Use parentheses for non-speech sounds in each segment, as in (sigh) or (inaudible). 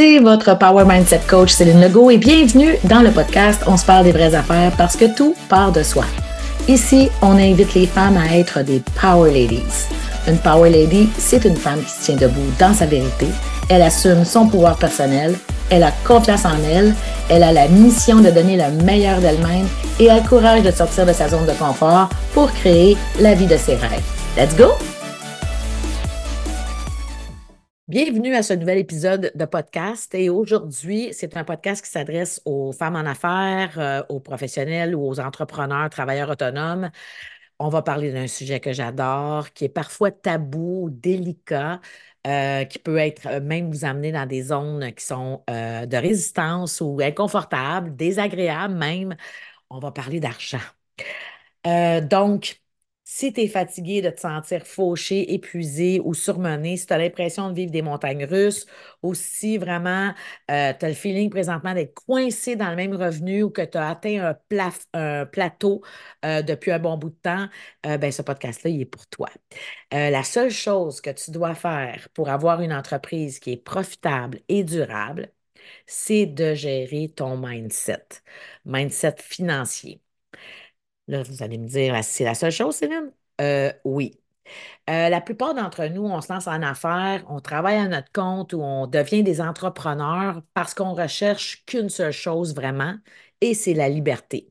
c'est votre Power Mindset Coach Céline Legault et bienvenue dans le podcast On se parle des vraies affaires parce que tout part de soi. Ici, on invite les femmes à être des Power Ladies. Une Power Lady, c'est une femme qui se tient debout dans sa vérité. Elle assume son pouvoir personnel, elle a confiance en elle, elle a la mission de donner le meilleur d'elle-même et a le courage de sortir de sa zone de confort pour créer la vie de ses rêves. Let's go! Bienvenue à ce nouvel épisode de podcast. Et aujourd'hui, c'est un podcast qui s'adresse aux femmes en affaires, euh, aux professionnels ou aux entrepreneurs, travailleurs autonomes. On va parler d'un sujet que j'adore, qui est parfois tabou, délicat, euh, qui peut être euh, même vous amener dans des zones qui sont de résistance ou inconfortables, désagréables même. On va parler d'argent. donc, si tu es fatigué de te sentir fauché, épuisé ou surmené, si tu as l'impression de vivre des montagnes russes, ou si vraiment euh, tu as le feeling présentement d'être coincé dans le même revenu ou que tu as atteint un, plateau euh, depuis un bon bout de temps, euh, ben, ce podcast-là, il est pour toi. la seule chose que tu dois faire pour avoir une entreprise qui est profitable et durable, c'est de gérer ton mindset, mindset financier. Là, vous allez me dire, c'est la seule chose, Céline? Euh, oui. Euh, la plupart d'entre nous, on se lance en affaires, on travaille à notre compte ou on devient des entrepreneurs parce qu'on recherche qu'une seule chose vraiment, et c'est la liberté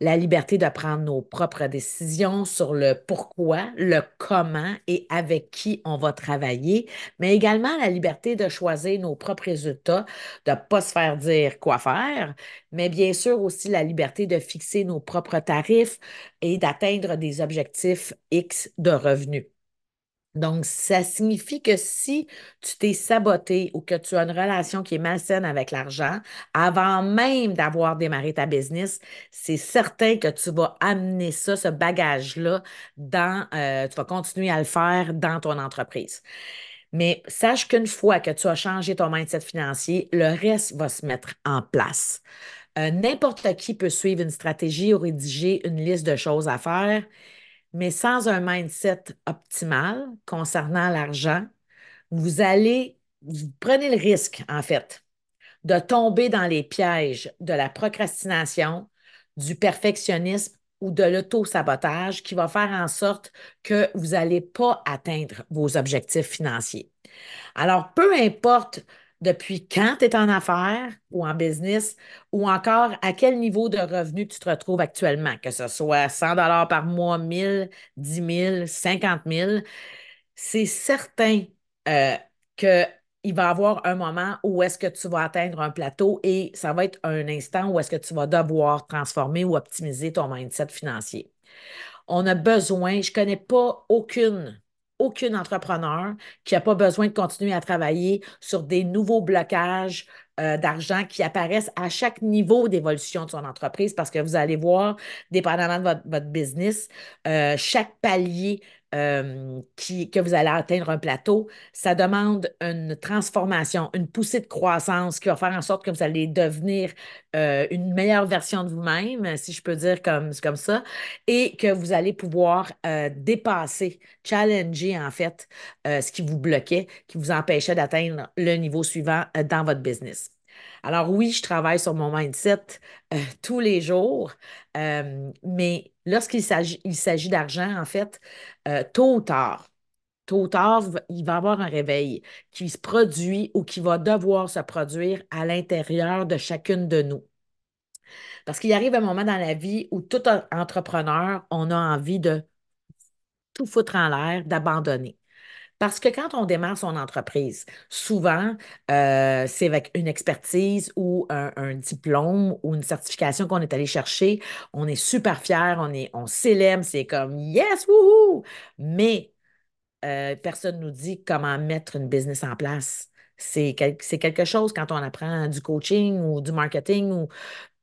la liberté de prendre nos propres décisions sur le pourquoi, le comment et avec qui on va travailler, mais également la liberté de choisir nos propres résultats, de ne pas se faire dire quoi faire, mais bien sûr aussi la liberté de fixer nos propres tarifs et d'atteindre des objectifs X de revenus. Donc, ça signifie que si tu t'es saboté ou que tu as une relation qui est malsaine avec l'argent, avant même d'avoir démarré ta business, c'est certain que tu vas amener ça, ce bagage-là, euh, tu vas continuer à le faire dans ton entreprise. Mais sache qu'une fois que tu as changé ton mindset financier, le reste va se mettre en place. Euh, n'importe qui peut suivre une stratégie ou rédiger une liste de choses à faire mais sans un mindset optimal concernant l'argent, vous allez, vous prenez le risque, en fait, de tomber dans les pièges de la procrastination, du perfectionnisme ou de l'auto-sabotage qui va faire en sorte que vous n'allez pas atteindre vos objectifs financiers. Alors, peu importe depuis quand tu es en affaires ou en business ou encore à quel niveau de revenu tu te retrouves actuellement, que ce soit 100 dollars par mois, 1000, 10 000, 50 000, c'est certain euh, qu'il va y avoir un moment où est-ce que tu vas atteindre un plateau et ça va être un instant où est-ce que tu vas devoir transformer ou optimiser ton mindset financier. On a besoin, je ne connais pas aucune aucun entrepreneur qui n'a pas besoin de continuer à travailler sur des nouveaux blocages euh, d'argent qui apparaissent à chaque niveau d'évolution de son entreprise parce que vous allez voir, dépendamment de votre, business, euh, chaque palier euh, qui, que vous allez atteindre un plateau, ça demande une transformation, une poussée de croissance qui va faire en sorte que vous allez devenir euh, une meilleure version de vous-même, si je peux dire comme, comme ça, et que vous allez pouvoir euh, dépasser, challenger en fait ce qui vous bloquait, qui vous empêchait d'atteindre le niveau suivant dans votre business. Alors oui, je travaille sur mon mindset euh, tous les jours, euh, mais lorsqu'il s'agit d'argent, en fait, euh, tôt ou tard, tôt ou tard, il va y avoir un réveil qui se produit ou qui va devoir se produire à l'intérieur de chacune de nous. Parce qu'il arrive un moment dans la vie où tout entrepreneur, on a envie de tout foutre en l'air, d'abandonner. Parce que quand on démarre son entreprise, souvent, euh, c'est avec une expertise ou un, diplôme ou une certification qu'on est allé chercher. On est super fier, on, on célèbre, c'est comme yes, wouhou! Mais euh, personne ne nous dit comment mettre une business en place. C'est quelque chose quand on apprend du coaching ou du marketing ou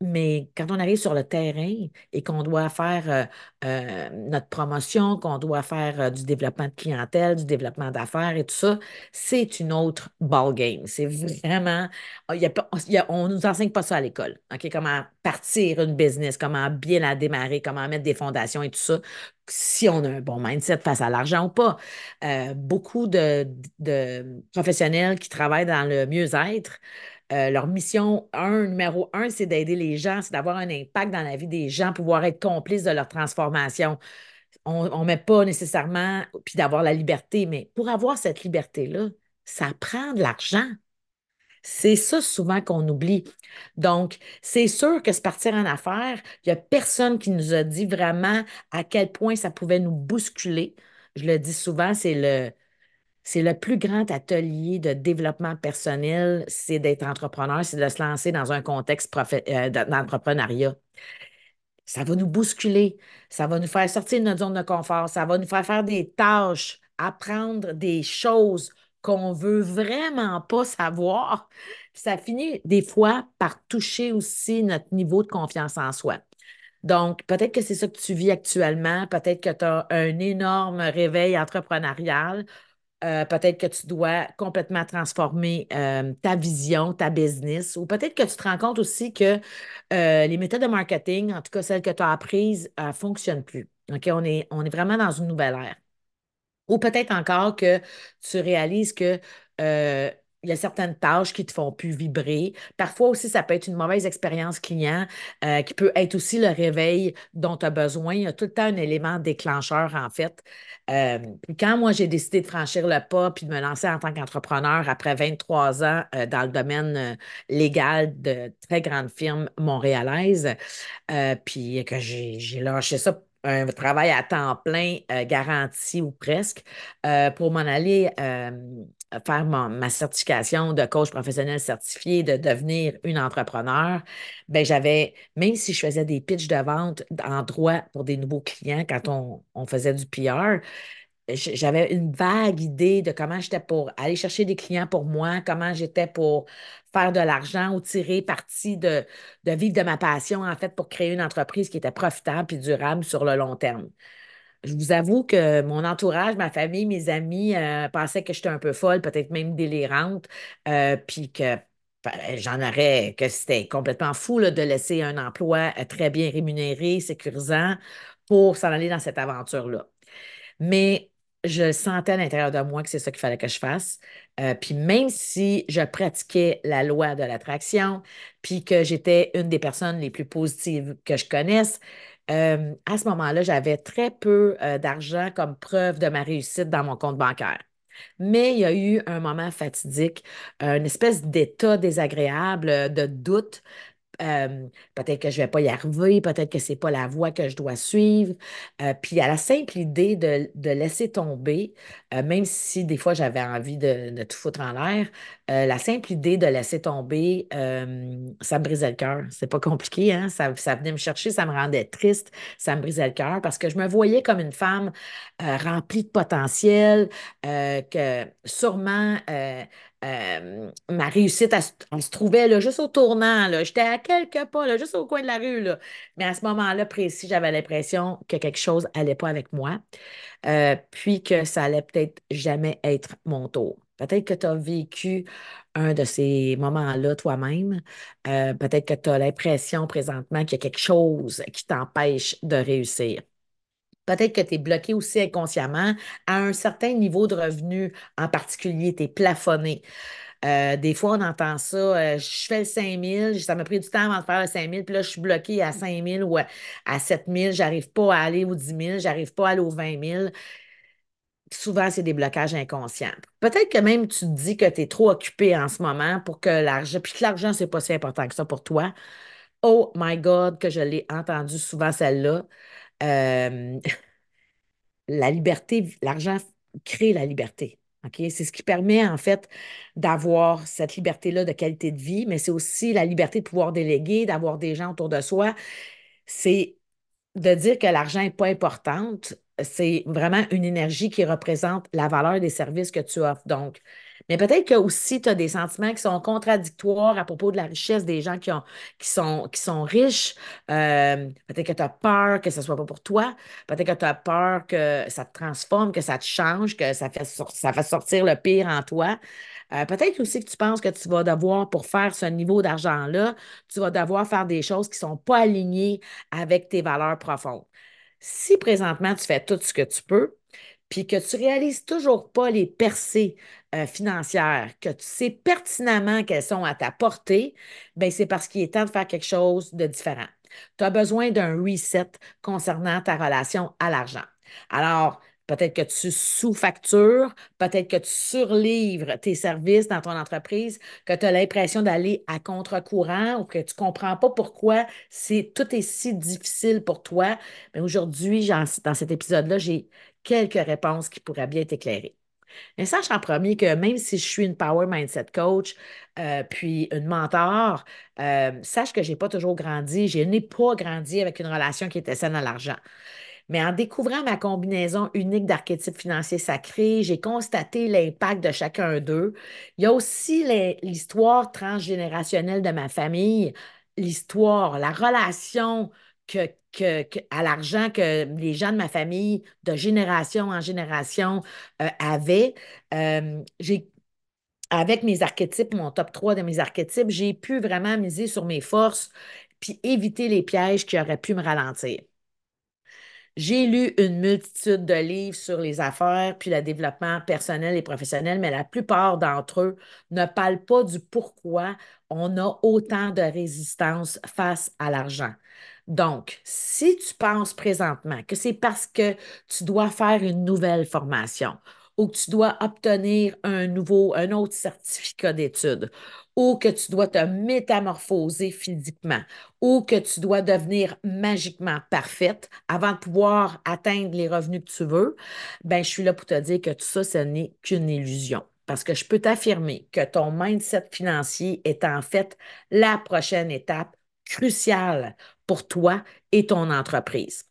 mais quand on arrive sur le terrain et qu'on doit faire euh, euh, notre promotion, qu'on doit faire euh, du développement de clientèle, du développement d'affaires et tout ça, c'est une autre ball game. C'est vraiment, on ne nous enseigne pas ça à l'école. OK? Comment partir une business, comment bien la démarrer, comment mettre des fondations et tout ça, si on a un bon mindset face à l'argent ou pas. beaucoup de professionnels qui travaillent dans le mieux-être, euh, leur mission, un, numéro un, c'est d'aider les gens, c'est d'avoir un impact dans la vie des gens, pouvoir être complice de leur transformation. On ne met pas nécessairement, puis d'avoir la liberté, mais pour avoir cette liberté-là, ça prend de l'argent. C'est ça souvent qu'on oublie. Donc, c'est sûr que se partir en affaires, il n'y a personne qui nous a dit vraiment à quel point ça pouvait nous bousculer. Je le dis souvent, c'est le, c'est le plus grand atelier de développement personnel, c'est d'être entrepreneur, c'est de se lancer dans un contexte euh, d'entrepreneuriat. Ça va nous bousculer, ça va nous faire sortir de notre zone de confort, ça va nous faire faire des tâches, apprendre des choses qu'on veut vraiment pas savoir. Ça finit des fois par toucher aussi notre niveau de confiance en soi. Donc, peut-être que c'est ça que tu vis actuellement, peut-être que tu as un énorme réveil entrepreneurial euh, peut-être que tu dois complètement transformer euh, ta vision, ta business, ou peut-être que tu te rends compte aussi que euh, les méthodes de marketing, en tout cas celles que tu as apprises, ne fonctionnent plus. On est, on est vraiment dans une nouvelle ère. Ou peut-être encore que tu réalises que il y a certaines tâches qui te font plus vibrer. Parfois aussi, ça peut être une mauvaise expérience client qui peut être aussi le réveil dont tu as besoin. Il y a tout le temps un élément déclencheur, en fait. Euh, quand moi, j'ai décidé de franchir le pas puis de me lancer en tant qu'entrepreneur après 23 ans euh, dans le domaine euh, légal de très grandes firmes montréalaises, puis que j'ai lâché ça un travail à temps plein garanti ou presque pour m'en aller faire ma certification de coach professionnel certifié, de devenir une entrepreneur, ben j'avais, même si je faisais des pitches de vente en droit pour des nouveaux clients quand on, on faisait du PR, j'avais une vague idée de comment j'étais pour aller chercher des clients pour moi, comment j'étais pour faire de l'argent ou tirer parti de, de vivre de ma passion, en fait, pour créer une entreprise qui était profitable et durable sur le long terme. Je vous avoue que mon entourage, ma famille, mes amis euh, pensaient que j'étais un peu folle, peut-être même délirante, euh, puis que ben, j'en aurais, que c'était complètement fou de laisser un emploi euh, très bien rémunéré, sécurisant, pour s'en aller dans cette aventure-là. Mais je sentais à l'intérieur de moi que c'est ça qu'il fallait que je fasse. Puis même si je pratiquais la loi de l'attraction, puis que j'étais une des personnes les plus positives que je connaisse, euh, à ce moment-là, j'avais très peu euh, d'argent comme preuve de ma réussite dans mon compte bancaire. Mais il y a eu un moment fatidique, une espèce d'état désagréable, de doute euh, peut-être que je ne vais pas y arriver, peut-être que ce n'est pas la voie que je dois suivre. Euh, puis à la simple idée de, laisser tomber, euh, même si des fois j'avais envie de, tout foutre en l'air, la simple idée de laisser tomber, ça me brisait le cœur. C'est pas compliqué, hein? Ça, ça, venait me chercher, ça me rendait triste, ça me brisait le cœur parce que je me voyais comme une femme remplie de potentiel, que sûrement euh, ma réussite, elle, se trouvait juste au tournant. J'étais à quelques pas, juste au coin de la rue. Mais à ce moment-là précis, j'avais l'impression que quelque chose n'allait pas avec moi, euh, puis que ça allait peut-être jamais être mon tour. Peut-être que tu as vécu un de ces moments-là toi-même. Euh, peut-être que tu as l'impression présentement qu'il y a quelque chose qui t'empêche de réussir. Peut-être que tu es bloqué aussi inconsciemment à un certain niveau de revenu en particulier, tu es plafonné. Euh, des fois, on entend ça, euh, je fais le 5 000, ça m'a pris du temps avant de faire le 5 000, puis là, je suis bloqué à 5 000 ou à, 7 000, j'arrive pas à aller aux 10 000, j'arrive pas à aller aux 20 000. Souvent, c'est des blocages inconscients. Peut-être que même tu te dis que tu es trop occupé en ce moment pour que l'argent, puis que l'argent, c'est pas si important que ça pour toi. Oh my God, que je l'ai entendu souvent celle-là. Euh, la liberté, l'argent crée la liberté. C'est ce qui permet en fait d'avoir cette liberté-là de qualité de vie, mais c'est aussi la liberté de pouvoir déléguer, d'avoir des gens autour de soi. C'est de dire que l'argent n'est pas importante, c'est vraiment une énergie qui représente la valeur des services que tu offres. Donc, mais peut-être que aussi tu as des sentiments qui sont contradictoires à propos de la richesse des gens qui, ont, qui, sont, qui sont riches. Euh, peut-être que tu as peur que ce ne soit pas pour toi. Peut-être que tu as peur que ça te transforme, que ça te change, que ça fait, fasse sortir le pire en toi. Euh, peut-être aussi que tu penses que tu vas devoir, pour faire ce niveau d'argent-là, tu vas devoir faire des choses qui ne sont pas alignées avec tes valeurs profondes. Si présentement tu fais tout ce que tu peux, puis que tu réalises toujours pas les percées euh, financières, que tu sais pertinemment qu'elles sont à ta portée, ben c'est parce qu'il est temps de faire quelque chose de différent. Tu as besoin d'un reset concernant ta relation à l'argent. Alors, Peut-être que tu sous-factures, peut-être que tu surlivres tes services dans ton entreprise, que tu as l'impression d'aller à contre-courant ou que tu ne comprends pas pourquoi tout est si difficile pour toi. Mais aujourd'hui, dans cet épisode-là, j'ai quelques réponses qui pourraient bien t'éclairer. Mais sache en premier que même si je suis une Power Mindset Coach, euh, puis une mentor, euh, sache que je n'ai pas toujours grandi. Je n'ai pas grandi avec une relation qui était saine à l'argent. Mais en découvrant ma combinaison unique d'archétypes financiers sacrés, j'ai constaté l'impact de chacun d'eux. Il y a aussi l'histoire transgénérationnelle de ma famille, l'histoire, la relation que, à l'argent que les gens de ma famille, de génération en génération, euh, avaient. Euh, avec mes archétypes, mon top 3 de mes archétypes, j'ai pu vraiment miser sur mes forces puis éviter les pièges qui auraient pu me ralentir. J'ai lu une multitude de livres sur les affaires puis le développement personnel et professionnel, mais la plupart d'entre eux ne parlent pas du pourquoi on a autant de résistance face à l'argent. Donc, si tu penses présentement que c'est parce que tu dois faire une nouvelle formation ou que tu dois obtenir un nouveau, un autre certificat d'études ou que tu dois te métamorphoser physiquement, ou que tu dois devenir magiquement parfaite avant de pouvoir atteindre les revenus que tu veux, ben je suis là pour te dire que tout ça, ce n'est qu'une illusion. Parce que je peux t'affirmer que ton mindset financier est en fait la prochaine étape cruciale pour toi et ton entreprise.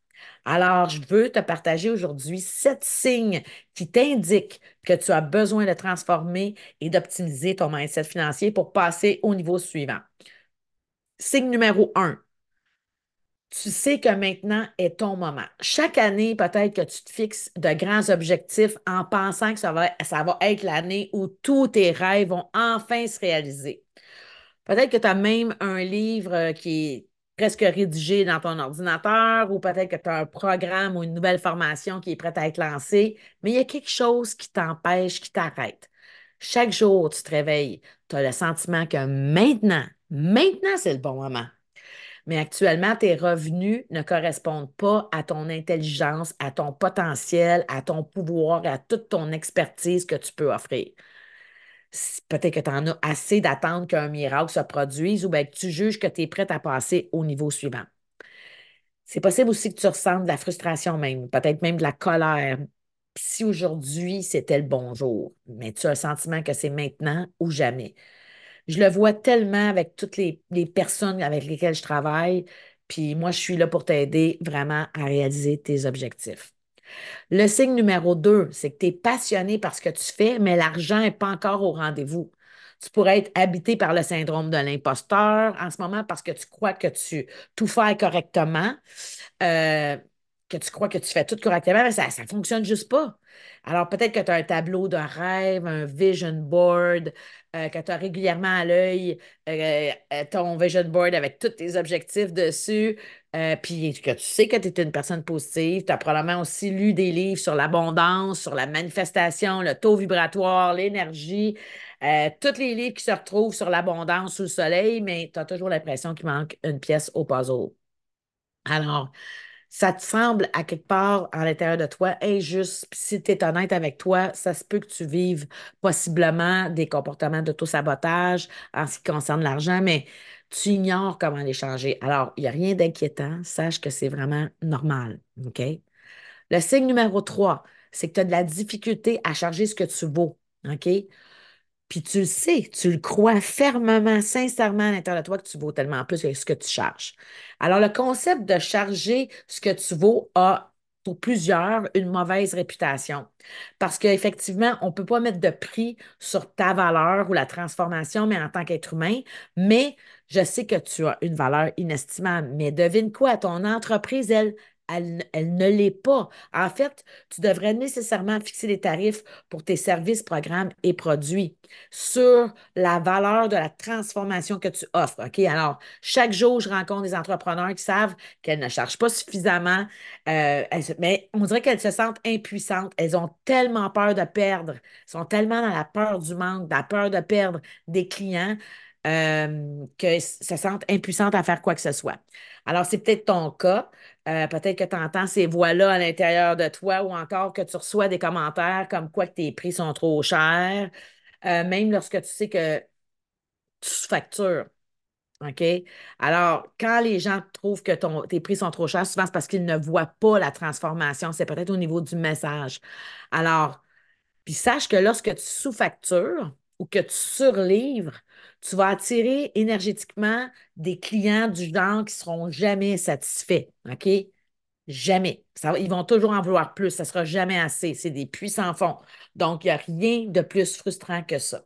Alors, je veux te partager aujourd'hui sept signes qui t'indiquent que tu as besoin de transformer et d'optimiser ton mindset financier pour passer au niveau suivant. Signe numéro un, tu sais que maintenant est ton moment. Chaque année, peut-être que tu te fixes de grands objectifs en pensant que ça va, ça va être l'année où tous tes rêves vont enfin se réaliser. Peut-être que tu as même un livre qui est presque rédigé dans ton ordinateur ou peut-être que tu as un programme ou une nouvelle formation qui est prête à être lancée, mais il y a quelque chose qui t'empêche, qui t'arrête. Chaque jour, tu te réveilles, tu as le sentiment que maintenant, maintenant, c'est le bon moment. Mais actuellement, tes revenus ne correspondent pas à ton intelligence, à ton potentiel, à ton pouvoir, à toute ton expertise que tu peux offrir peut-être que tu en as assez d'attendre qu'un miracle se produise ou bien que tu juges que tu es prête à passer au niveau suivant. C'est possible aussi que tu ressentes de la frustration même, peut-être même de la colère. Si aujourd'hui c'était le bon jour, mais tu as le sentiment que c'est maintenant ou jamais. Je le vois tellement avec toutes les, les personnes avec lesquelles je travaille, puis moi, je suis là pour t'aider vraiment à réaliser tes objectifs. Le signe numéro deux, c'est que tu es passionné par ce que tu fais, mais l'argent n'est pas encore au rendez-vous. Tu pourrais être habité par le syndrome de l'imposteur en ce moment parce que tu crois que tu tout fais correctement, euh, que tu crois que tu fais tout correctement, mais ça ne fonctionne juste pas. Alors, peut-être que tu as un tableau de rêve, un vision board, euh, que tu as régulièrement à l'œil euh, ton vision board avec tous tes objectifs dessus, puis que tu sais que tu es une personne positive. Tu as probablement aussi lu des livres sur l'abondance, sur la manifestation, le taux vibratoire, l'énergie, tous les livres qui se retrouvent sur l'abondance sous le soleil, mais tu as toujours l'impression qu'il manque une pièce au puzzle. Alors, ça te semble à quelque part à l'intérieur de toi injuste. Puis si tu es honnête avec toi, ça se peut que tu vives possiblement des comportements d'auto-sabotage en ce qui concerne l'argent, mais tu ignores comment les changer. Alors, il n'y a rien d'inquiétant. Sache que c'est vraiment normal. OK? Le signe numéro 3, c'est que tu as de la difficulté à charger ce que tu vaux. OK? Puis tu le sais, tu le crois fermement, sincèrement à l'intérieur de toi que tu vaux tellement plus que ce que tu charges. Alors, le concept de charger ce que tu vaux a pour plusieurs une mauvaise réputation. Parce qu'effectivement, on ne peut pas mettre de prix sur ta valeur ou la transformation, mais en tant qu'être humain, mais je sais que tu as une valeur inestimable. Mais devine quoi, ton entreprise, elle, elle, ne l'est pas. En fait, tu devrais nécessairement fixer les tarifs pour tes services, programmes et produits sur la valeur de la transformation que tu offres. Alors, chaque jour, je rencontre des entrepreneurs qui savent qu'elles ne chargent pas suffisamment, euh, mais on dirait qu'elles se sentent impuissantes. Elles ont tellement peur de perdre, sont tellement dans la peur du manque, dans la peur de perdre des clients. Euh, que se sentent impuissantes à faire quoi que ce soit. Alors, c'est peut-être ton cas. Euh, peut-être que tu entends ces voix-là à l'intérieur de toi ou encore que tu reçois des commentaires comme quoi que tes prix sont trop chers, euh, même lorsque tu sais que tu factures. OK? Alors, quand les gens trouvent que tes prix sont trop chers, souvent c'est parce qu'ils ne voient pas la transformation. C'est peut-être au niveau du message. Alors, puis sache que lorsque tu sous-factures ou que tu surlivres, tu vas attirer énergétiquement des clients du genre qui ne seront jamais satisfaits. OK? Jamais. ils vont toujours en vouloir plus. Ça ne sera jamais assez. C'est des puissants fonds. Donc, il n'y a rien de plus frustrant que ça.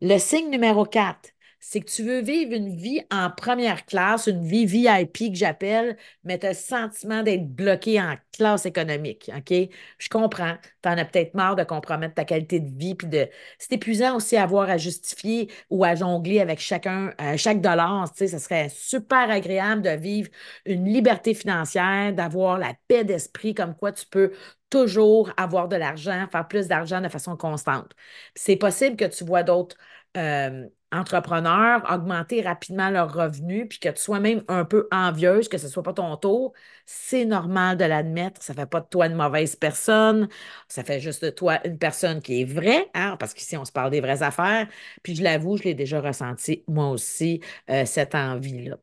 Le signe numéro 4, c'est que tu veux vivre une vie en première classe, une vie VIP que j'appelle, mais tu as le sentiment d'être bloqué en classe économique. OK? Je comprends. Tu en as peut-être marre de compromettre ta qualité de vie. Puis de... C'est épuisant aussi avoir à justifier ou à jongler avec chacun, euh, chaque dollar. Tu sais, ça serait super agréable de vivre une liberté financière, d'avoir la paix d'esprit, comme quoi tu peux toujours avoir de l'argent, faire plus d'argent de façon constante. C'est possible que tu vois d'autres euh, entrepreneurs augmenter rapidement leurs revenus, puis que tu sois même un peu envieuse, que ce ne soit pas ton tour, c'est normal de l'admettre. Ça ne fait pas de toi une mauvaise personne. Ça fait juste de toi une personne qui est vraie, hein, parce qu'ici, on se parle des vraies affaires. Puis je l'avoue, je l'ai déjà ressenti moi aussi, euh, cette envie-là.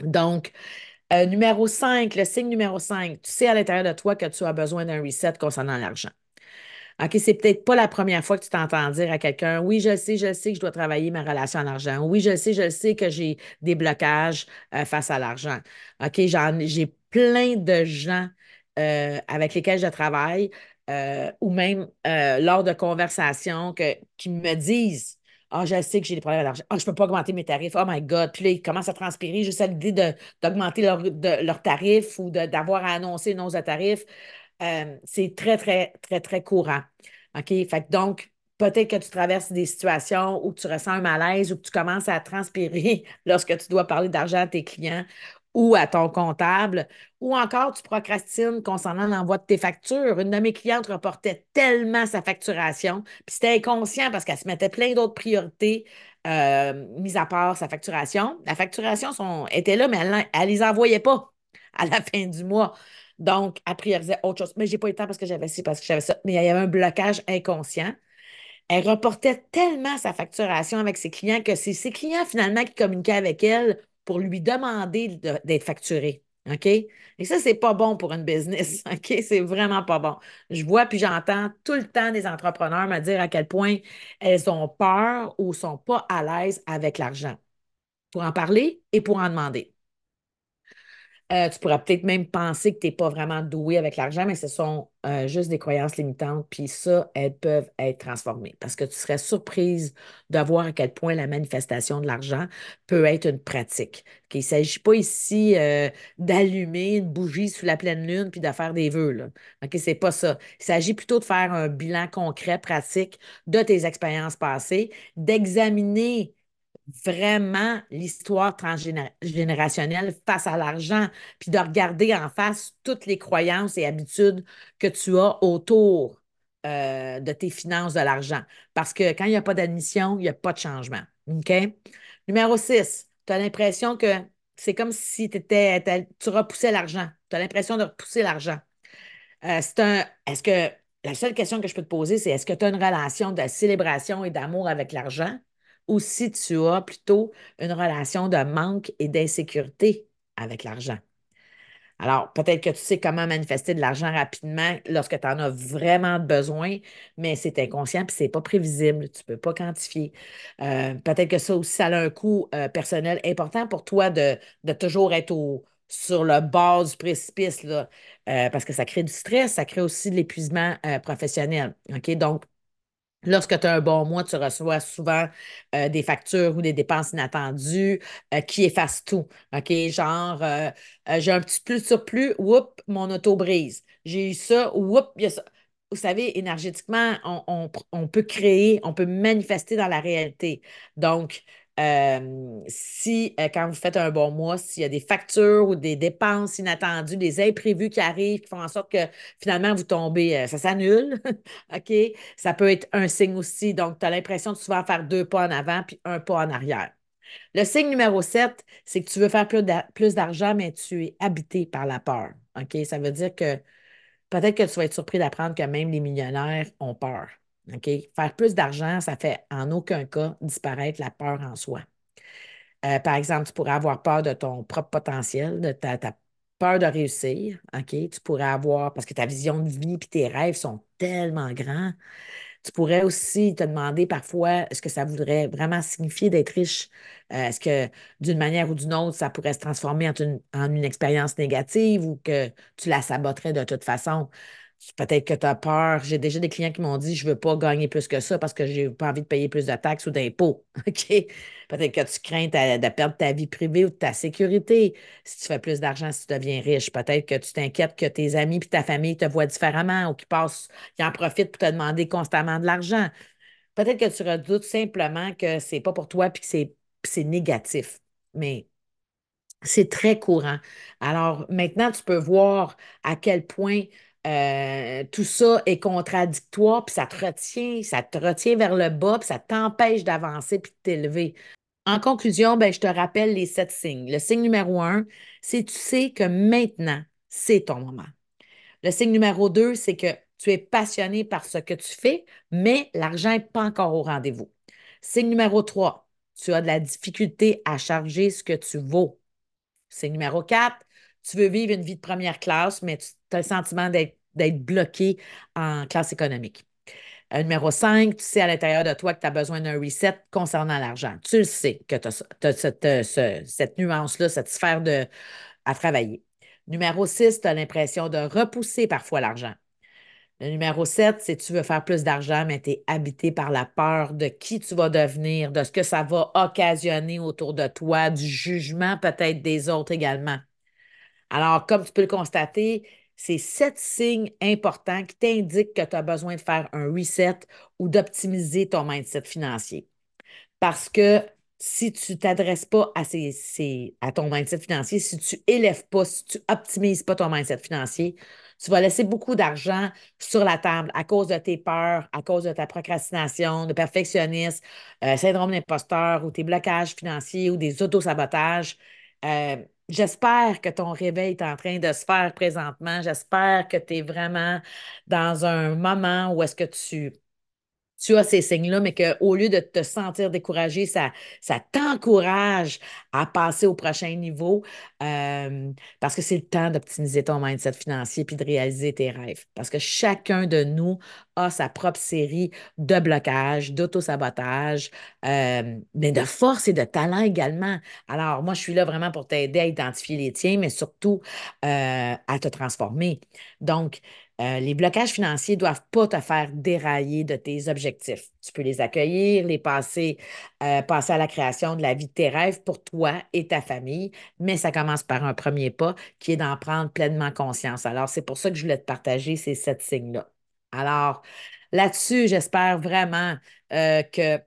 Donc, euh, numéro 5, le signe numéro 5, tu sais à l'intérieur de toi que tu as besoin d'un reset concernant l'argent. OK, c'est peut-être pas la première fois que tu t'entends dire à quelqu'un Oui, je sais, je sais que je dois travailler ma relation à l'argent. Oui, je sais, je sais que j'ai des blocages euh, face à l'argent. OK, j'ai plein de gens euh, avec lesquels je travaille euh, ou même lors de conversations qui me disent ah, je sais que j'ai des problèmes d'argent. Ah, je ne peux pas augmenter mes tarifs. Oh my God. Puis là, ils commencent à transpirer juste à l'idée d'augmenter leurs leur tarifs ou d'avoir à annoncer une hausse de tarifs. Euh, c'est très, très, très, très courant. OK? Fait donc, peut-être que tu traverses des situations où tu ressens un malaise ou que tu commences à transpirer (laughs) lorsque tu dois parler d'argent à tes clients ou à ton comptable, ou encore tu procrastines concernant l'envoi de tes factures. Une de mes clientes reportait tellement sa facturation, puis c'était inconscient parce qu'elle se mettait plein d'autres priorités, euh, mis à part sa facturation. La facturation était là, mais elle ne les envoyait pas à la (laughs) fin du mois. Donc, elle priorisait autre chose. Mais je n'ai pas eu le temps parce que j'avais ci, parce que j'avais ça. Mais il y avait un blocage inconscient. Elle reportait tellement sa facturation avec ses clients que c'est ses clients finalement qui communiquaient avec elle pour lui demander d'être facturé. OK? Et ça, c'est pas bon pour une business. (laughs) OK? C'est vraiment pas bon. Je vois puis j'entends tout le temps des entrepreneurs me dire à quel point elles ont peur ou sont pas à l'aise avec l'argent. Pour en parler et pour en demander. Euh, tu pourras peut-être même penser que tu n'es pas vraiment doué avec l'argent, mais ce sont euh, juste des croyances limitantes. Puis ça, elles peuvent être transformées parce que tu serais surprise de voir à quel point la manifestation de l'argent peut être une pratique. Il ne s'agit pas ici euh, d'allumer une bougie sous la pleine lune puis de faire des vœux. Là. OK, c'est pas ça. Il s'agit plutôt de faire un bilan concret, pratique de tes expériences passées, d'examiner vraiment l'histoire transgénérationnelle face à l'argent, puis de regarder en face toutes les croyances et habitudes que tu as autour euh, de tes finances de l'argent. Parce que quand il n'y a pas d'admission, il n'y a pas de changement. Numéro 6, tu as l'impression que c'est comme si étais, tu repoussais l'argent. Tu as l'impression de repousser l'argent. Euh, c'est un. Est-ce que la seule question que je peux te poser, c'est est-ce que tu as une relation de célébration et d'amour avec l'argent? Ou si tu as plutôt une relation de manque et d'insécurité avec l'argent? Alors, peut-être que tu sais comment manifester de l'argent rapidement lorsque tu en as vraiment besoin, mais c'est inconscient et ce n'est pas prévisible. Tu peux pas quantifier. Euh, peut-être que ça aussi, ça a un coût euh, personnel important pour toi de, de toujours être au, sur le bord du précipice, là, euh, parce que ça crée du stress, ça crée aussi de l'épuisement professionnel. OK? Donc, Lorsque tu as un bon mois, tu reçois souvent euh, des factures ou des dépenses inattendues qui effacent tout. OK? Genre, j'ai un petit plus surplus, whoop, mon auto brise. J'ai eu ça, whoop, il y a ça vous savez, énergétiquement, on, peut créer, on peut manifester dans la réalité. Donc, euh, si euh, quand vous faites un bon mois, s'il y a des factures ou des dépenses inattendues, des imprévus qui arrivent, qui font en sorte que finalement vous tombez, euh, ça s'annule. (laughs) OK? Ça peut être un signe aussi. Donc, tu as l'impression de souvent faire deux pas en avant puis un pas en arrière. Le signe numéro 7, c'est que tu veux faire plus d'argent, mais tu es habité par la peur. OK? Ça veut dire que peut-être que tu vas être surpris d'apprendre que même les millionnaires ont peur. Faire plus d'argent, ça fait en aucun cas disparaître la peur en soi. Euh, par exemple, tu pourrais avoir peur de ton propre potentiel, de ta, peur de réussir. Tu pourrais avoir, parce que ta vision de vie et tes rêves sont tellement grands, tu pourrais aussi te demander parfois est-ce que ça voudrait vraiment signifier d'être riche? Euh, est-ce que d'une manière ou d'une autre, ça pourrait se transformer en une, en une expérience négative ou que tu la saboterais de toute façon? Peut-être que tu as peur. J'ai déjà des clients qui m'ont dit je ne veux pas gagner plus que ça parce que je n'ai pas envie de payer plus de taxes ou d'impôts. (laughs) OK? Peut-être que tu crains de perdre ta vie privée ou ta sécurité si tu fais plus d'argent, si tu deviens riche. Peut-être que tu t'inquiètes que tes amis et ta famille te voient différemment ou qu'ils passent, qu'ils en profitent pour te demander constamment de l'argent. Peut-être que tu redoutes simplement que ce n'est pas pour toi et que c'est négatif. Mais c'est très courant. Alors maintenant, tu peux voir à quel point euh, tout ça est contradictoire, puis ça te retient, ça te retient vers le bas, puis ça t'empêche d'avancer puis de t'élever. En conclusion, ben, je te rappelle les sept signes. Le signe numéro un, c'est tu sais que maintenant, c'est ton moment. Le signe numéro deux, c'est que tu es passionné par ce que tu fais, mais l'argent n'est pas encore au rendez-vous. Signe numéro trois, tu as de la difficulté à charger ce que tu vaux. Signe numéro quatre, tu veux vivre une vie de première classe, mais tu as le sentiment d'être bloqué en classe économique. Euh, numéro 5, tu sais à l'intérieur de toi que tu as besoin d'un reset concernant l'argent. Tu le sais que tu as, cette, nuance-là, cette sphère de, à travailler. Numéro 6, tu as l'impression de repousser parfois l'argent. Le numéro 7, c'est tu veux faire plus d'argent, mais tu es habité par la peur de qui tu vas devenir, de ce que ça va occasionner autour de toi, du jugement peut-être des autres également. Alors, comme tu peux le constater, c'est sept signes importants qui t'indiquent que tu as besoin de faire un reset ou d'optimiser ton mindset financier. Parce que si tu ne t'adresses pas à, ces, à ton mindset financier, si tu élèves pas, si tu n'optimises pas ton mindset financier, tu vas laisser beaucoup d'argent sur la table à cause de tes peurs, à cause de ta procrastination, de perfectionnisme, euh, syndrome d'imposteur ou tes blocages financiers ou des autosabotages. Euh, J'espère que ton réveil est en train de se faire présentement. J'espère que tu es vraiment dans un moment où est-ce que tu tu as ces signes-là, mais qu'au lieu de te sentir découragé, ça, ça t'encourage à passer au prochain niveau euh, parce que c'est le temps d'optimiser ton mindset financier puis de réaliser tes rêves. Parce que chacun de nous a sa propre série de blocages, d'auto-sabotage, euh, mais de force et de talent également. Alors, moi, je suis là vraiment pour t'aider à identifier les tiens, mais surtout euh, à te transformer. Donc, euh, les blocages financiers ne doivent pas te faire dérailler de tes objectifs. Tu peux les accueillir, les passer, euh, passer à la création de la vie de tes rêves pour toi et ta famille, mais ça commence par un premier pas qui est d'en prendre pleinement conscience. Alors, c'est pour ça que je voulais te partager ces sept signes-là. Alors, là-dessus, j'espère vraiment euh, que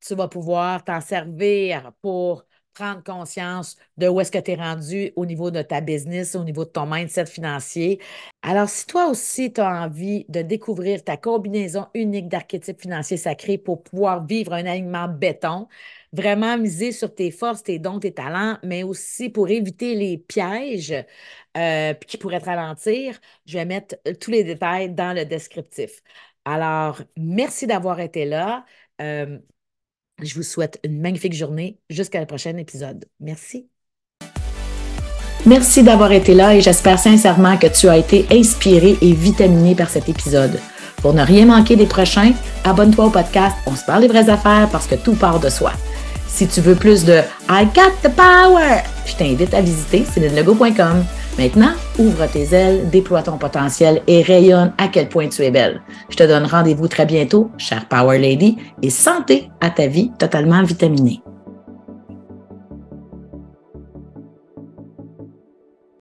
tu vas pouvoir t'en servir pour prendre conscience de où est-ce que tu es rendu au niveau de ta business, au niveau de ton mindset financier. Alors, si toi aussi, tu as envie de découvrir ta combinaison unique d'archétypes financiers sacrés pour pouvoir vivre un alignement béton, vraiment miser sur tes forces, tes dons, tes talents, mais aussi pour éviter les pièges euh, qui pourraient te ralentir, je vais mettre tous les détails dans le descriptif. Alors, merci d'avoir été là. Euh, je vous souhaite une magnifique journée jusqu'à le prochain épisode. Merci. Merci d'avoir été là et j'espère sincèrement que tu as été inspiré et vitaminé par cet épisode. Pour ne rien manquer des prochains, abonne-toi au podcast On se parle des vraies affaires parce que tout part de soi. Si tu veux plus de I got the power, je t'invite à visiter célinelego.com. Maintenant, ouvre tes ailes, déploie ton potentiel et rayonne à quel point tu es belle. Je te donne rendez-vous très bientôt, chère Power Lady, et santé à ta vie totalement vitaminée.